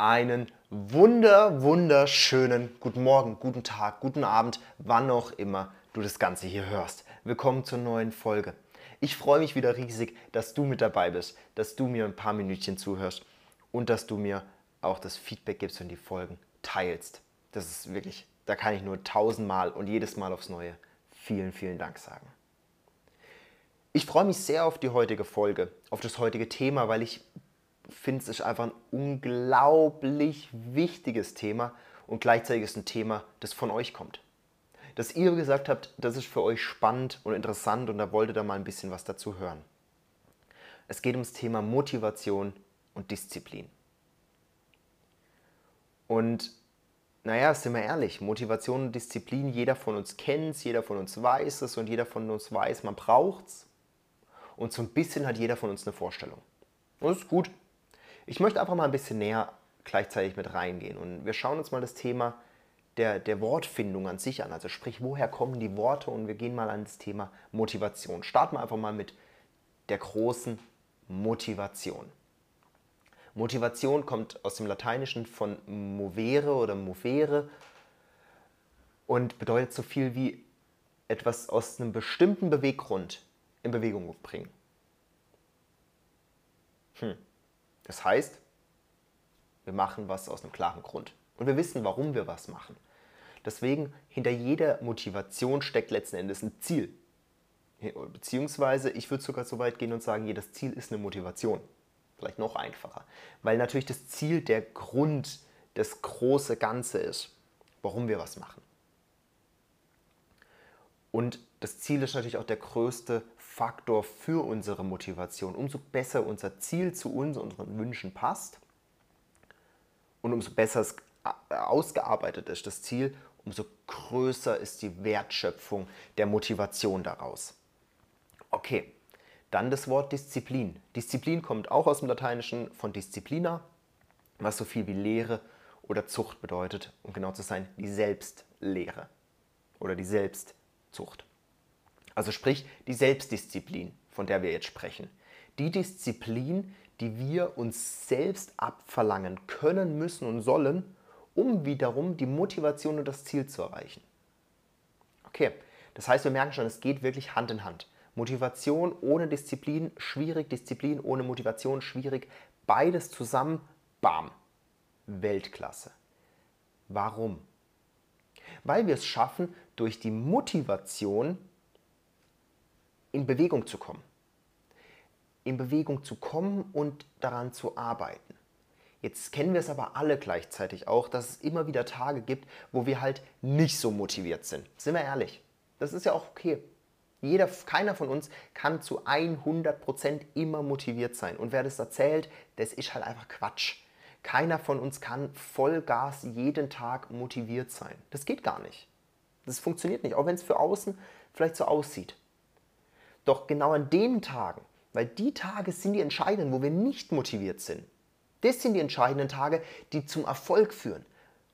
Einen wunder, wunderschönen guten Morgen, guten Tag, guten Abend, wann auch immer du das Ganze hier hörst. Willkommen zur neuen Folge. Ich freue mich wieder riesig, dass du mit dabei bist, dass du mir ein paar Minütchen zuhörst und dass du mir auch das Feedback gibst und die Folgen teilst. Das ist wirklich, da kann ich nur tausendmal und jedes Mal aufs Neue vielen, vielen Dank sagen. Ich freue mich sehr auf die heutige Folge, auf das heutige Thema, weil ich finde, es ist einfach ein unglaublich wichtiges Thema und gleichzeitig ist ein Thema, das von euch kommt. Dass ihr gesagt habt, das ist für euch spannend und interessant und da wolltet ihr mal ein bisschen was dazu hören. Es geht ums Thema Motivation und Disziplin. Und naja, sind wir ehrlich, Motivation und Disziplin, jeder von uns kennt es, jeder von uns weiß es und jeder von uns weiß, man braucht es. Und so ein bisschen hat jeder von uns eine Vorstellung. Das ist gut. Ich möchte einfach mal ein bisschen näher gleichzeitig mit reingehen und wir schauen uns mal das Thema der, der Wortfindung an sich an. Also sprich, woher kommen die Worte und wir gehen mal an das Thema Motivation. Starten wir einfach mal mit der großen Motivation. Motivation kommt aus dem Lateinischen von movere oder movere und bedeutet so viel wie etwas aus einem bestimmten Beweggrund in Bewegung bringen. Hm. Das heißt, wir machen was aus einem klaren Grund. Und wir wissen, warum wir was machen. Deswegen, hinter jeder Motivation steckt letzten Endes ein Ziel. Beziehungsweise, ich würde sogar so weit gehen und sagen, jedes Ziel ist eine Motivation. Vielleicht noch einfacher. Weil natürlich das Ziel der Grund, das große Ganze ist, warum wir was machen. Und das Ziel ist natürlich auch der größte Faktor für unsere Motivation. Umso besser unser Ziel zu uns, unseren Wünschen passt und umso besser es ausgearbeitet ist, das Ziel, umso größer ist die Wertschöpfung der Motivation daraus. Okay, dann das Wort Disziplin. Disziplin kommt auch aus dem Lateinischen von Disziplina, was so viel wie Lehre oder Zucht bedeutet, um genau zu sein, die Selbstlehre oder die Selbstzucht. Also sprich die Selbstdisziplin, von der wir jetzt sprechen. Die Disziplin, die wir uns selbst abverlangen können, müssen und sollen, um wiederum die Motivation und das Ziel zu erreichen. Okay, das heißt, wir merken schon, es geht wirklich Hand in Hand. Motivation ohne Disziplin schwierig, Disziplin ohne Motivation schwierig. Beides zusammen, bam, Weltklasse. Warum? Weil wir es schaffen, durch die Motivation in Bewegung zu kommen. In Bewegung zu kommen und daran zu arbeiten. Jetzt kennen wir es aber alle gleichzeitig auch, dass es immer wieder Tage gibt, wo wir halt nicht so motiviert sind. Sind wir ehrlich? Das ist ja auch okay. Jeder, keiner von uns kann zu 100% immer motiviert sein. Und wer das erzählt, das ist halt einfach Quatsch. Keiner von uns kann Vollgas jeden Tag motiviert sein. Das geht gar nicht. Das funktioniert nicht, auch wenn es für außen vielleicht so aussieht. Doch genau an den Tagen, weil die Tage sind die entscheidenden, wo wir nicht motiviert sind. Das sind die entscheidenden Tage, die zum Erfolg führen,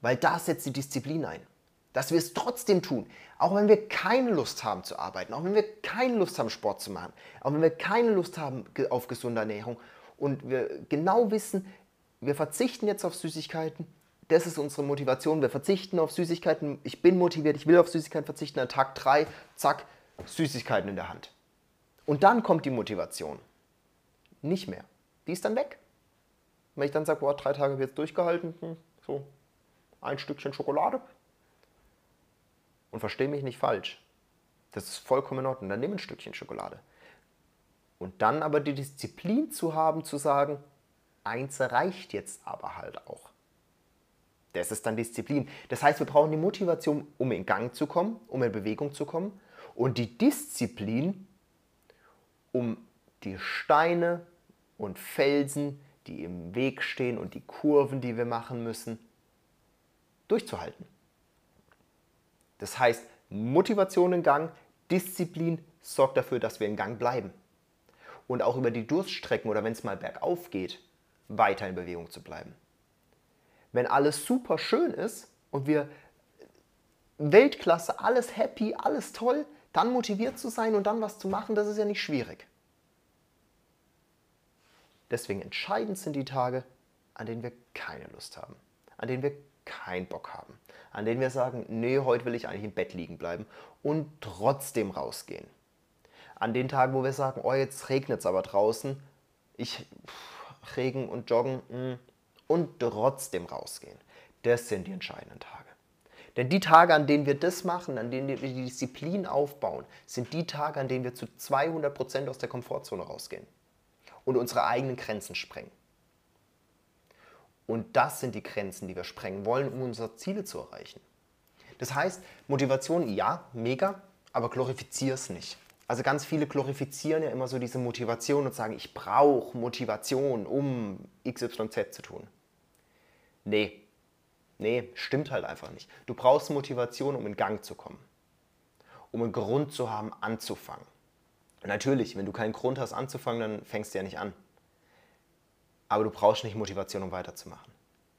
weil da setzt die Disziplin ein. Dass wir es trotzdem tun, auch wenn wir keine Lust haben zu arbeiten, auch wenn wir keine Lust haben, Sport zu machen, auch wenn wir keine Lust haben auf gesunde Ernährung und wir genau wissen, wir verzichten jetzt auf Süßigkeiten, das ist unsere Motivation, wir verzichten auf Süßigkeiten, ich bin motiviert, ich will auf Süßigkeiten verzichten, an Tag 3, zack, Süßigkeiten in der Hand. Und dann kommt die Motivation. Nicht mehr. Die ist dann weg. Wenn ich dann sage, boah, drei Tage wird es durchgehalten, hm, so ein Stückchen Schokolade. Und verstehe mich nicht falsch. Das ist vollkommen in Ordnung. Dann nimm ein Stückchen Schokolade. Und dann aber die Disziplin zu haben, zu sagen, eins reicht jetzt aber halt auch. Das ist dann Disziplin. Das heißt, wir brauchen die Motivation, um in Gang zu kommen, um in Bewegung zu kommen. Und die Disziplin, um die Steine und Felsen, die im Weg stehen und die Kurven, die wir machen müssen, durchzuhalten. Das heißt, Motivation in Gang, Disziplin sorgt dafür, dass wir in Gang bleiben. Und auch über die Durststrecken oder wenn es mal bergauf geht, weiter in Bewegung zu bleiben. Wenn alles super schön ist und wir Weltklasse, alles happy, alles toll, dann motiviert zu sein und dann was zu machen, das ist ja nicht schwierig. Deswegen entscheidend sind die Tage, an denen wir keine Lust haben, an denen wir keinen Bock haben, an denen wir sagen, nee, heute will ich eigentlich im Bett liegen bleiben und trotzdem rausgehen. An den Tagen, wo wir sagen, oh, jetzt regnet es aber draußen, ich pff, Regen und Joggen mh, mm, und trotzdem rausgehen. Das sind die entscheidenden Tage. Denn die Tage, an denen wir das machen, an denen wir die Disziplin aufbauen, sind die Tage, an denen wir zu 200% aus der Komfortzone rausgehen und unsere eigenen Grenzen sprengen. Und das sind die Grenzen, die wir sprengen wollen, um unsere Ziele zu erreichen. Das heißt, Motivation, ja, mega, aber glorifizier es nicht. Also ganz viele glorifizieren ja immer so diese Motivation und sagen, ich brauche Motivation, um XYZ zu tun. Nee, Nee, stimmt halt einfach nicht. Du brauchst Motivation, um in Gang zu kommen. Um einen Grund zu haben, anzufangen. Natürlich, wenn du keinen Grund hast anzufangen, dann fängst du ja nicht an. Aber du brauchst nicht Motivation, um weiterzumachen.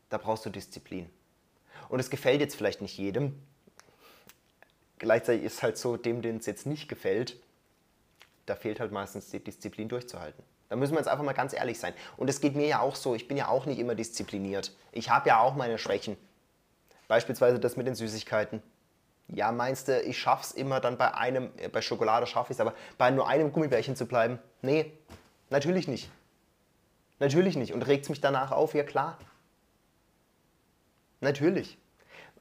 Da brauchst du Disziplin. Und es gefällt jetzt vielleicht nicht jedem. Gleichzeitig ist halt so, dem, denen es jetzt nicht gefällt, da fehlt halt meistens die Disziplin durchzuhalten. Da müssen wir jetzt einfach mal ganz ehrlich sein. Und es geht mir ja auch so, ich bin ja auch nicht immer diszipliniert. Ich habe ja auch meine Schwächen. Beispielsweise das mit den Süßigkeiten. Ja, meinst du, ich schaff's immer dann bei einem, äh, bei Schokolade schaffe ich es, aber bei nur einem Gummibärchen zu bleiben? Nee, natürlich nicht. Natürlich nicht. Und regt es mich danach auf? Ja, klar. Natürlich.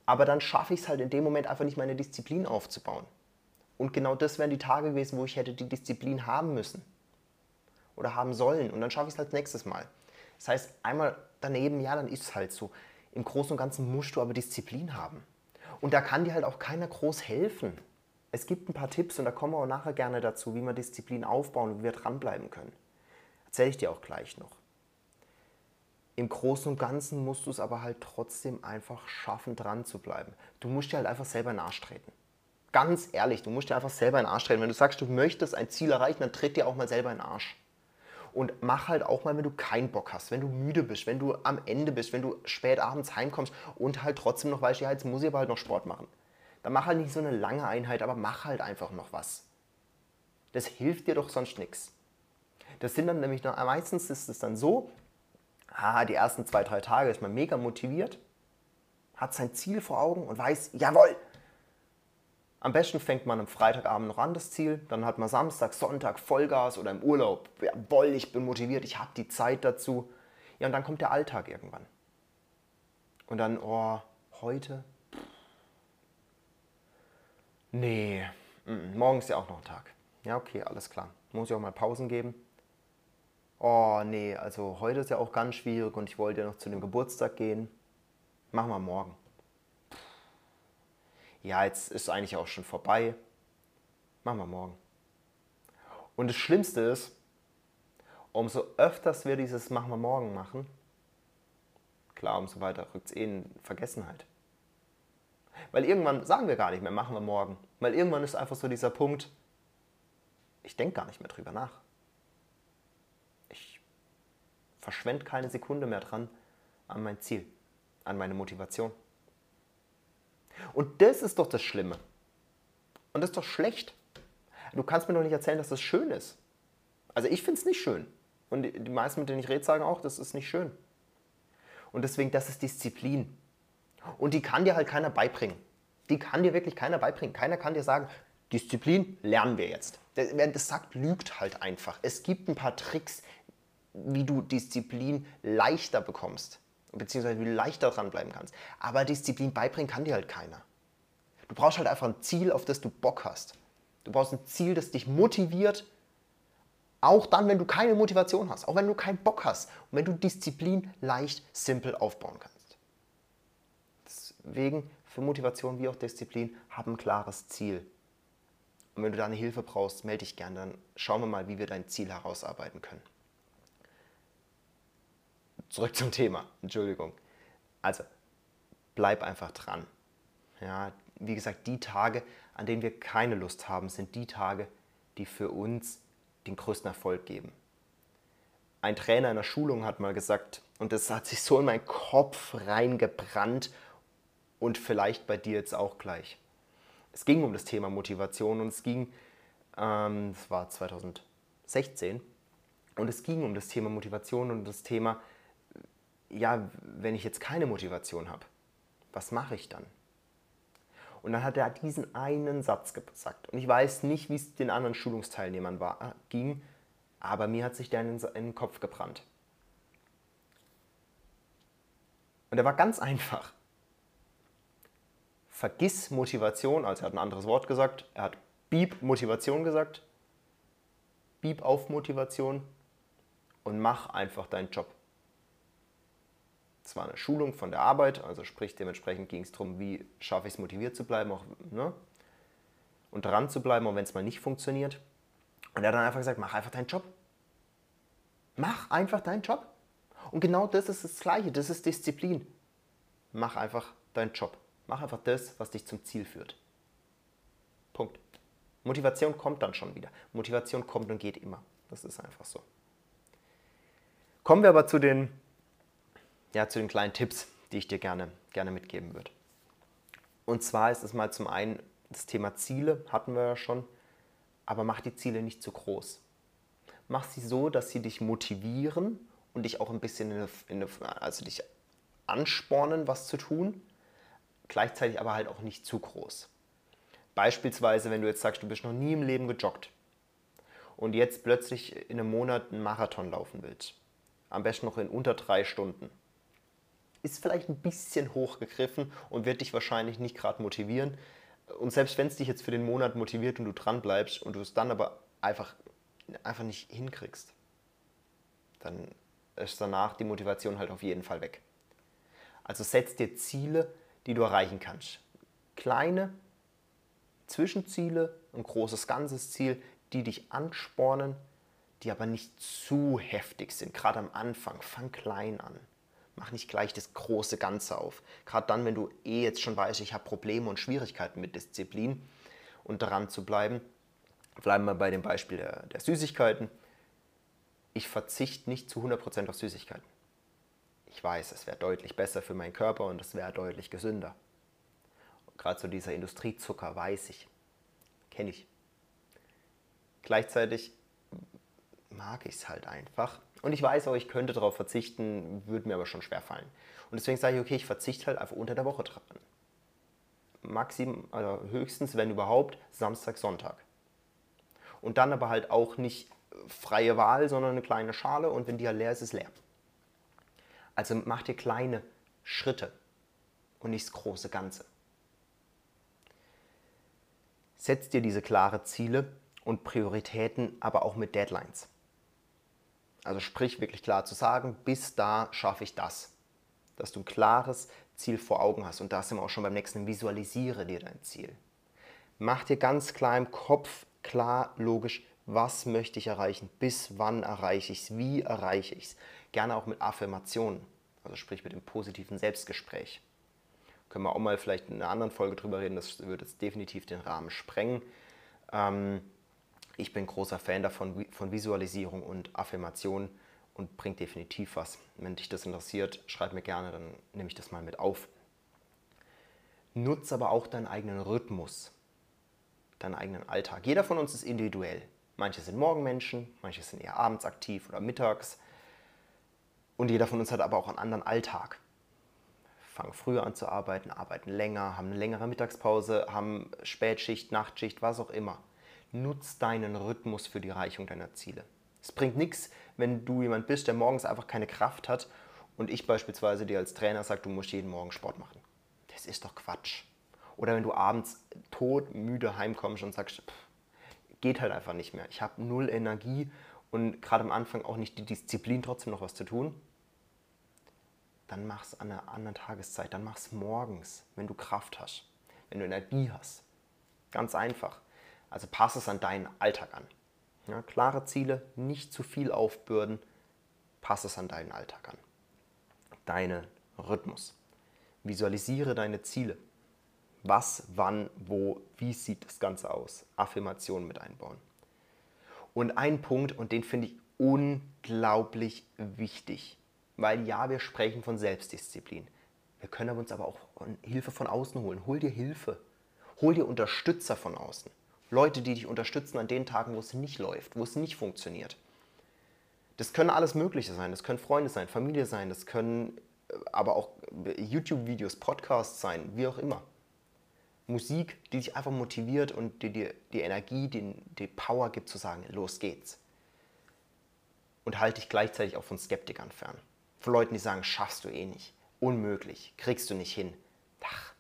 Aber dann schaffe ich es halt in dem Moment einfach nicht, meine Disziplin aufzubauen. Und genau das wären die Tage gewesen, wo ich hätte die Disziplin haben müssen. Oder haben sollen. Und dann schaffe ich es halt nächstes Mal. Das heißt, einmal daneben, ja, dann ist es halt so im Großen und Ganzen musst du aber Disziplin haben. Und da kann dir halt auch keiner groß helfen. Es gibt ein paar Tipps und da kommen wir auch nachher gerne dazu, wie wir Disziplin aufbauen und wie wir dranbleiben können. Erzähle ich dir auch gleich noch. Im Großen und Ganzen musst du es aber halt trotzdem einfach schaffen, dran zu bleiben. Du musst dir halt einfach selber in den Arsch treten. Ganz ehrlich, du musst dir einfach selber in den Arsch treten. Wenn du sagst, du möchtest ein Ziel erreichen, dann tritt dir auch mal selber in den Arsch. Und mach halt auch mal, wenn du keinen Bock hast, wenn du müde bist, wenn du am Ende bist, wenn du spät abends heimkommst und halt trotzdem noch weißt, ja, jetzt muss ich aber halt noch Sport machen. Dann mach halt nicht so eine lange Einheit, aber mach halt einfach noch was. Das hilft dir doch sonst nichts. Das sind dann nämlich noch, meistens ist es dann so, ah, die ersten zwei, drei Tage ist man mega motiviert, hat sein Ziel vor Augen und weiß, jawohl, am besten fängt man am Freitagabend noch an das Ziel, dann hat man Samstag, Sonntag Vollgas oder im Urlaub. Jawohl, ich bin motiviert, ich habe die Zeit dazu. Ja, und dann kommt der Alltag irgendwann. Und dann, oh, heute? Nee, morgen ist ja auch noch ein Tag. Ja, okay, alles klar. Muss ich auch mal Pausen geben. Oh, nee, also heute ist ja auch ganz schwierig und ich wollte ja noch zu dem Geburtstag gehen. Machen wir morgen ja, jetzt ist eigentlich auch schon vorbei. Machen wir morgen. Und das Schlimmste ist, umso öfters wir dieses Machen wir morgen machen, klar, umso weiter rückt es eh in Vergessenheit. Weil irgendwann sagen wir gar nicht mehr, machen wir morgen. Weil irgendwann ist einfach so dieser Punkt, ich denke gar nicht mehr drüber nach. Ich verschwende keine Sekunde mehr dran an mein Ziel, an meine Motivation. Und das ist doch das Schlimme. Und das ist doch schlecht. Du kannst mir doch nicht erzählen, dass das schön ist. Also ich finde es nicht schön. Und die meisten, mit denen ich rede, sagen auch, das ist nicht schön. Und deswegen, das ist Disziplin. Und die kann dir halt keiner beibringen. Die kann dir wirklich keiner beibringen. Keiner kann dir sagen, Disziplin lernen wir jetzt. Wer das sagt, lügt halt einfach. Es gibt ein paar Tricks, wie du Disziplin leichter bekommst beziehungsweise wie du leichter dranbleiben kannst. Aber Disziplin beibringen kann dir halt keiner. Du brauchst halt einfach ein Ziel, auf das du Bock hast. Du brauchst ein Ziel, das dich motiviert, auch dann, wenn du keine Motivation hast, auch wenn du keinen Bock hast und wenn du Disziplin leicht, simpel aufbauen kannst. Deswegen für Motivation wie auch Disziplin, hab ein klares Ziel. Und wenn du da eine Hilfe brauchst, melde dich gerne, dann schauen wir mal, wie wir dein Ziel herausarbeiten können zurück zum Thema. Entschuldigung. Also, bleib einfach dran. Ja, wie gesagt, die Tage, an denen wir keine Lust haben, sind die Tage, die für uns den größten Erfolg geben. Ein Trainer in der Schulung hat mal gesagt, und das hat sich so in meinen Kopf reingebrannt und vielleicht bei dir jetzt auch gleich. Es ging um das Thema Motivation und es ging, ähm, das war 2016, und es ging um das Thema Motivation und das Thema ja, wenn ich jetzt keine Motivation habe, was mache ich dann? Und dann hat er diesen einen Satz gesagt. Und ich weiß nicht, wie es den anderen Schulungsteilnehmern war, äh, ging, aber mir hat sich der in den Kopf gebrannt. Und er war ganz einfach. Vergiss Motivation, also er hat ein anderes Wort gesagt, er hat Beep Motivation gesagt, Beep auf Motivation und mach einfach deinen Job. Es war eine Schulung von der Arbeit, also sprich dementsprechend ging es darum, wie schaffe ich es motiviert zu bleiben auch, ne? und dran zu bleiben, auch wenn es mal nicht funktioniert. Und er hat dann einfach gesagt, mach einfach deinen Job. Mach einfach deinen Job. Und genau das ist das Gleiche, das ist Disziplin. Mach einfach deinen Job. Mach einfach das, was dich zum Ziel führt. Punkt. Motivation kommt dann schon wieder. Motivation kommt und geht immer. Das ist einfach so. Kommen wir aber zu den, ja, zu den kleinen Tipps, die ich dir gerne, gerne mitgeben würde. Und zwar ist es mal zum einen das Thema Ziele, hatten wir ja schon, aber mach die Ziele nicht zu groß. Mach sie so, dass sie dich motivieren und dich auch ein bisschen, in eine, in eine, also dich anspornen, was zu tun, gleichzeitig aber halt auch nicht zu groß. Beispielsweise, wenn du jetzt sagst, du bist noch nie im Leben gejoggt und jetzt plötzlich in einem Monat einen Marathon laufen willst, am besten noch in unter drei Stunden, ist vielleicht ein bisschen hochgegriffen und wird dich wahrscheinlich nicht gerade motivieren. Und selbst wenn es dich jetzt für den Monat motiviert und du dran bleibst und du es dann aber einfach, einfach nicht hinkriegst, dann ist danach die Motivation halt auf jeden Fall weg. Also setz dir Ziele, die du erreichen kannst. Kleine Zwischenziele, ein großes ganzes Ziel, die dich anspornen, die aber nicht zu heftig sind. Gerade am Anfang, fang klein an. Mach nicht gleich das große Ganze auf. Gerade dann, wenn du eh jetzt schon weißt, ich habe Probleme und Schwierigkeiten mit Disziplin und daran zu bleiben. Bleiben wir bei dem Beispiel der, der Süßigkeiten. Ich verzichte nicht zu 100% auf Süßigkeiten. Ich weiß, es wäre deutlich besser für meinen Körper und es wäre deutlich gesünder. Gerade so dieser Industriezucker weiß ich, kenne ich. Gleichzeitig mag ich es halt einfach. Und ich weiß auch, ich könnte darauf verzichten, würde mir aber schon schwer fallen. Und deswegen sage ich, okay, ich verzichte halt einfach unter der Woche dran. Maxim, also höchstens, wenn überhaupt, Samstag, Sonntag. Und dann aber halt auch nicht freie Wahl, sondern eine kleine Schale und wenn die halt leer ist, ist leer. Also mach dir kleine Schritte und nicht das große Ganze. Setz dir diese klare Ziele und Prioritäten, aber auch mit Deadlines. Also sprich wirklich klar zu sagen, bis da schaffe ich das. Dass du ein klares Ziel vor Augen hast. Und da sind wir auch schon beim nächsten, visualisiere dir dein Ziel. Mach dir ganz klar im Kopf, klar, logisch, was möchte ich erreichen, bis wann erreiche ich es, wie erreiche ich es. Gerne auch mit Affirmationen, also sprich mit dem positiven Selbstgespräch. Können wir auch mal vielleicht in einer anderen Folge drüber reden, das würde jetzt definitiv den Rahmen sprengen. Ähm, ich bin großer Fan davon, von Visualisierung und Affirmation und bringt definitiv was. Wenn dich das interessiert, schreib mir gerne, dann nehme ich das mal mit auf. Nutz aber auch deinen eigenen Rhythmus, deinen eigenen Alltag. Jeder von uns ist individuell. Manche sind Morgenmenschen, manche sind eher abends aktiv oder mittags. Und jeder von uns hat aber auch einen anderen Alltag. Fangen früher an zu arbeiten, arbeiten länger, haben eine längere Mittagspause, haben Spätschicht, Nachtschicht, was auch immer. Nutz deinen Rhythmus für die Erreichung deiner Ziele. Es bringt nichts, wenn du jemand bist, der morgens einfach keine Kraft hat und ich beispielsweise dir als Trainer sage, du musst jeden Morgen Sport machen. Das ist doch Quatsch. Oder wenn du abends todmüde heimkommst und sagst, pff, geht halt einfach nicht mehr. Ich habe null Energie und gerade am Anfang auch nicht die Disziplin, trotzdem noch was zu tun. Dann mach es an einer anderen Tageszeit. Dann mach es morgens, wenn du Kraft hast, wenn du Energie hast. Ganz einfach. Also passe es an deinen Alltag an. Ja, klare Ziele, nicht zu viel aufbürden, passe es an deinen Alltag an. Deinen Rhythmus. Visualisiere deine Ziele. Was, wann, wo, wie sieht das Ganze aus? Affirmationen mit einbauen. Und ein Punkt, und den finde ich unglaublich wichtig, weil ja, wir sprechen von Selbstdisziplin. Wir können uns aber auch Hilfe von außen holen. Hol dir Hilfe. Hol dir Unterstützer von außen. Leute, die dich unterstützen an den Tagen, wo es nicht läuft, wo es nicht funktioniert. Das können alles Mögliche sein. Das können Freunde sein, Familie sein, das können äh, aber auch YouTube-Videos, Podcasts sein, wie auch immer. Musik, die dich einfach motiviert und dir die, die Energie, die, die Power gibt, zu sagen, los geht's. Und halte dich gleichzeitig auch von Skeptikern fern. Von Leuten, die sagen, schaffst du eh nicht, unmöglich, kriegst du nicht hin. Ach,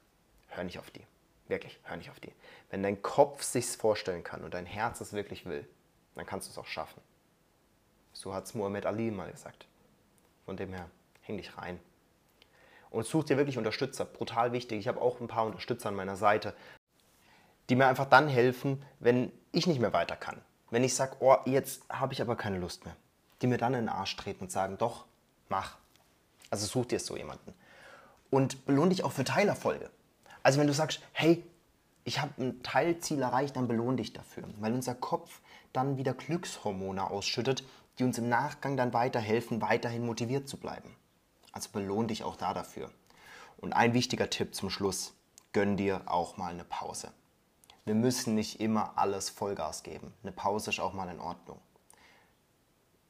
hör nicht auf die. Wirklich, hör nicht auf die. Wenn dein Kopf sich's vorstellen kann und dein Herz es wirklich will, dann kannst du es auch schaffen. So hat es Muhammad Ali mal gesagt. Von dem her, häng dich rein. Und such dir wirklich Unterstützer. Brutal wichtig. Ich habe auch ein paar Unterstützer an meiner Seite, die mir einfach dann helfen, wenn ich nicht mehr weiter kann. Wenn ich sage, oh, jetzt habe ich aber keine Lust mehr. Die mir dann in den Arsch treten und sagen, doch, mach. Also such dir so jemanden. Und belohn dich auch für Teilerfolge. Also wenn du sagst, hey, ich habe ein Teilziel erreicht, dann belohn dich dafür. Weil unser Kopf dann wieder Glückshormone ausschüttet, die uns im Nachgang dann weiterhelfen, weiterhin motiviert zu bleiben. Also belohn dich auch da dafür. Und ein wichtiger Tipp zum Schluss, gönn dir auch mal eine Pause. Wir müssen nicht immer alles Vollgas geben. Eine Pause ist auch mal in Ordnung.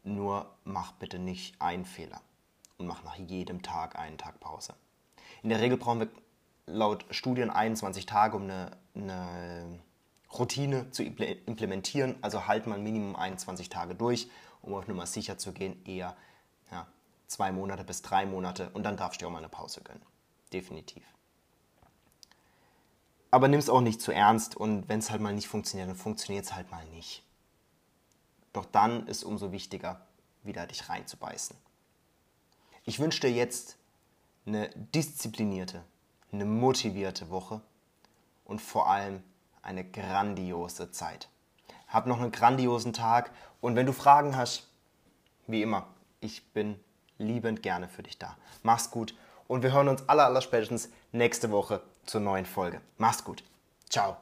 Nur mach bitte nicht einen Fehler und mach nach jedem Tag einen Tag Pause. In der Regel brauchen wir laut Studien 21 Tage, um eine, eine Routine zu implementieren. Also halt mal Minimum 21 Tage durch, um auf Nummer sicher zu gehen, eher ja, zwei Monate bis drei Monate und dann darfst du dir auch mal eine Pause gönnen. Definitiv. Aber nimm es auch nicht zu ernst und wenn es halt mal nicht funktioniert, dann funktioniert es halt mal nicht. Doch dann ist umso wichtiger, wieder dich reinzubeißen. Ich wünsche dir jetzt eine disziplinierte, eine motivierte Woche und vor allem eine grandiose Zeit. Hab noch einen grandiosen Tag und wenn du Fragen hast, wie immer, ich bin liebend gerne für dich da. Mach's gut und wir hören uns aller, aller spätestens nächste Woche zur neuen Folge. Mach's gut. Ciao.